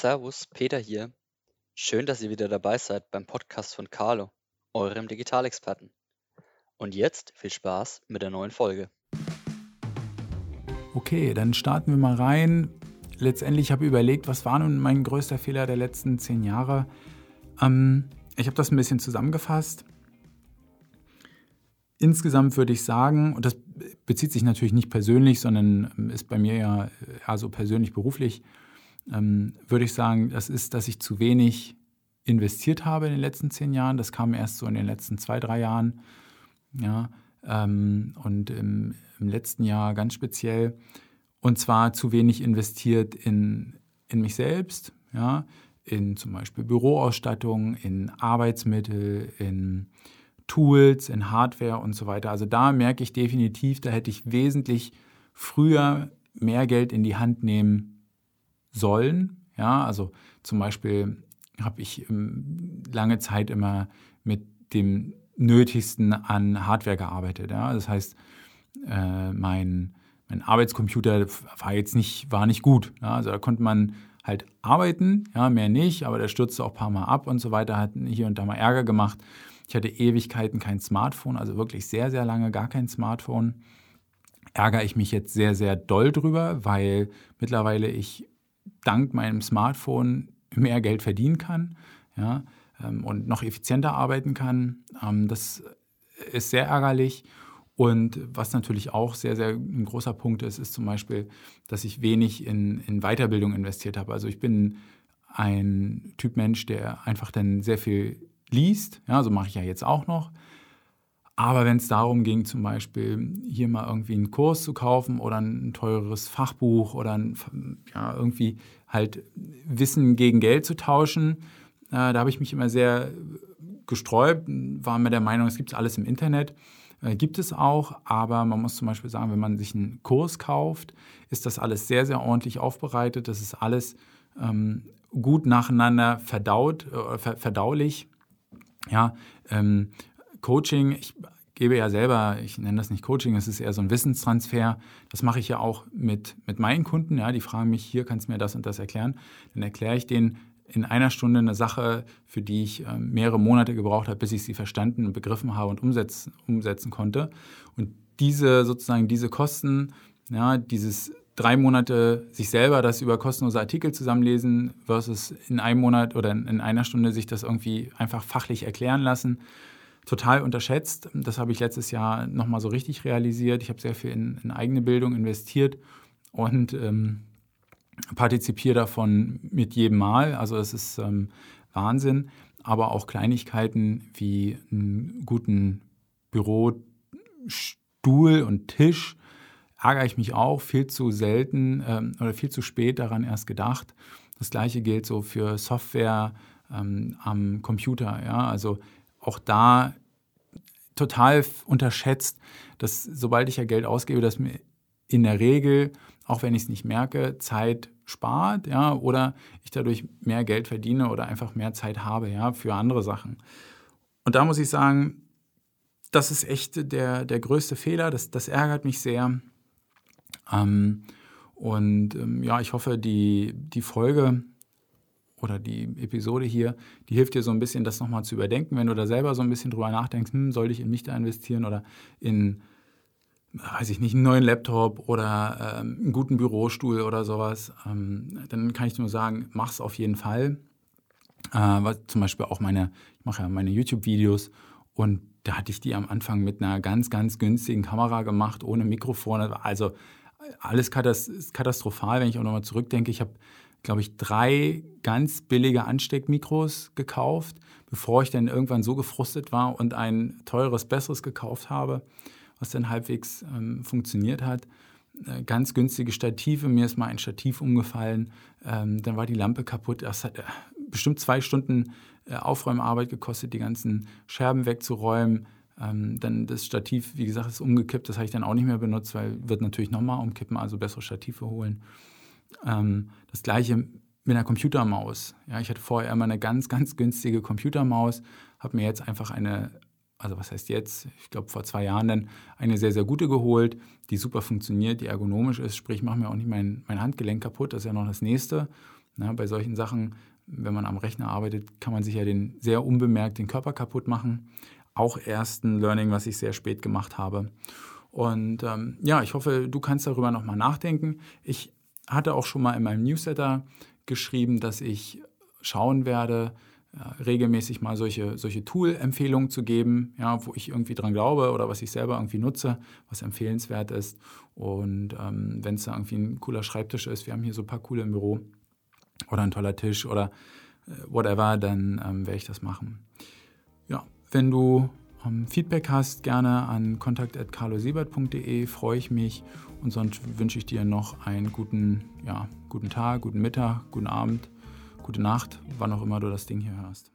Servus, Peter hier. Schön, dass ihr wieder dabei seid beim Podcast von Carlo, eurem Digitalexperten. Und jetzt viel Spaß mit der neuen Folge. Okay, dann starten wir mal rein. Letztendlich habe ich überlegt, was war nun mein größter Fehler der letzten zehn Jahre. Ähm, ich habe das ein bisschen zusammengefasst. Insgesamt würde ich sagen, und das bezieht sich natürlich nicht persönlich, sondern ist bei mir ja so persönlich beruflich, ähm, würde ich sagen, das ist, dass ich zu wenig investiert habe in den letzten zehn Jahren. Das kam erst so in den letzten zwei, drei Jahren. Ja, ähm, und im, im, letzten Jahr ganz speziell. Und zwar zu wenig investiert in, in mich selbst, ja, in zum Beispiel Büroausstattung, in Arbeitsmittel, in Tools, in Hardware und so weiter. Also da merke ich definitiv, da hätte ich wesentlich früher mehr Geld in die Hand nehmen sollen. Ja, also zum Beispiel habe ich ähm, lange Zeit immer mit dem Nötigsten an Hardware gearbeitet. Ja? Das heißt, äh, mein, mein Arbeitscomputer war jetzt nicht, war nicht gut. Ja? Also da konnte man halt arbeiten, ja, mehr nicht, aber der stürzte auch ein paar Mal ab und so weiter, hat hier und da mal Ärger gemacht. Ich hatte Ewigkeiten kein Smartphone, also wirklich sehr, sehr lange gar kein Smartphone. Ärgere ich mich jetzt sehr, sehr doll drüber, weil mittlerweile ich dank meinem Smartphone mehr Geld verdienen kann ja, ähm, und noch effizienter arbeiten kann. Ähm, das ist sehr ärgerlich. Und was natürlich auch sehr, sehr ein großer Punkt ist, ist zum Beispiel, dass ich wenig in, in Weiterbildung investiert habe. Also ich bin ein Typ Mensch, der einfach dann sehr viel liest. Ja, so mache ich ja jetzt auch noch. Aber wenn es darum ging, zum Beispiel hier mal irgendwie einen Kurs zu kaufen oder ein teures Fachbuch oder ein, ja, irgendwie halt Wissen gegen Geld zu tauschen, äh, da habe ich mich immer sehr gesträubt, war mir der Meinung, es gibt alles im Internet. Äh, gibt es auch, aber man muss zum Beispiel sagen, wenn man sich einen Kurs kauft, ist das alles sehr, sehr ordentlich aufbereitet. Das ist alles ähm, gut nacheinander verdaut, äh, verdaulich. Ja, ähm, Coaching, ich gebe ja selber, ich nenne das nicht Coaching, es ist eher so ein Wissenstransfer. Das mache ich ja auch mit, mit meinen Kunden. Ja, die fragen mich, hier kannst du mir das und das erklären. Dann erkläre ich denen in einer Stunde eine Sache, für die ich äh, mehrere Monate gebraucht habe, bis ich sie verstanden und begriffen habe und umsetzen, umsetzen konnte. Und diese sozusagen diese Kosten, ja, dieses drei Monate sich selber das über kostenlose Artikel zusammenlesen versus in einem Monat oder in einer Stunde sich das irgendwie einfach fachlich erklären lassen, total unterschätzt. Das habe ich letztes Jahr nochmal so richtig realisiert. Ich habe sehr viel in, in eigene Bildung investiert und ähm, partizipiere davon mit jedem Mal. Also es ist ähm, Wahnsinn. Aber auch Kleinigkeiten wie einen guten Bürostuhl und Tisch ärgere ich mich auch viel zu selten ähm, oder viel zu spät daran erst gedacht. Das gleiche gilt so für Software ähm, am Computer. Ja? Also auch da total unterschätzt, dass sobald ich ja Geld ausgebe, dass mir in der Regel, auch wenn ich es nicht merke, Zeit spart, ja, oder ich dadurch mehr Geld verdiene oder einfach mehr Zeit habe, ja, für andere Sachen. Und da muss ich sagen, das ist echt der, der größte Fehler. Das, das ärgert mich sehr. Ähm, und ähm, ja, ich hoffe, die, die Folge oder die Episode hier, die hilft dir so ein bisschen, das nochmal zu überdenken, wenn du da selber so ein bisschen drüber nachdenkst, hm, soll ich in mich da investieren oder in, weiß ich nicht, einen neuen Laptop oder ähm, einen guten Bürostuhl oder sowas, ähm, dann kann ich nur sagen, mach's auf jeden Fall. Äh, was, zum Beispiel auch meine, ich mache ja meine YouTube-Videos und da hatte ich die am Anfang mit einer ganz, ganz günstigen Kamera gemacht, ohne Mikrofon. Also alles katastrophal, wenn ich auch nochmal zurückdenke. Ich habe glaube ich, drei ganz billige Ansteckmikros gekauft, bevor ich dann irgendwann so gefrustet war und ein teures, besseres gekauft habe, was dann halbwegs ähm, funktioniert hat. Äh, ganz günstige Stative, mir ist mal ein Stativ umgefallen, ähm, dann war die Lampe kaputt. Das hat äh, bestimmt zwei Stunden äh, Aufräumarbeit gekostet, die ganzen Scherben wegzuräumen. Ähm, dann das Stativ, wie gesagt, ist umgekippt, das habe ich dann auch nicht mehr benutzt, weil wird natürlich nochmal umkippen, also bessere Stative holen. Ähm, das gleiche mit einer Computermaus. Ja, ich hatte vorher immer eine ganz, ganz günstige Computermaus, habe mir jetzt einfach eine, also was heißt jetzt, ich glaube vor zwei Jahren dann, eine sehr, sehr gute geholt, die super funktioniert, die ergonomisch ist, sprich, mache mir auch nicht mein, mein Handgelenk kaputt, das ist ja noch das nächste. Na, bei solchen Sachen, wenn man am Rechner arbeitet, kann man sich ja den sehr unbemerkt den Körper kaputt machen. Auch erst ein Learning, was ich sehr spät gemacht habe. Und ähm, ja, ich hoffe, du kannst darüber nochmal nachdenken. Ich hatte auch schon mal in meinem Newsletter geschrieben, dass ich schauen werde, äh, regelmäßig mal solche, solche Tool-Empfehlungen zu geben, ja, wo ich irgendwie dran glaube oder was ich selber irgendwie nutze, was empfehlenswert ist. Und ähm, wenn es da irgendwie ein cooler Schreibtisch ist, wir haben hier so ein paar coole im Büro oder ein toller Tisch oder äh, whatever, dann ähm, werde ich das machen. Ja, wenn du Feedback hast, gerne an kontakt.carlosiebert.de, freue ich mich. Und sonst wünsche ich dir noch einen guten, ja, guten Tag, guten Mittag, guten Abend gute Nacht, wann auch immer du das Ding hier hörst.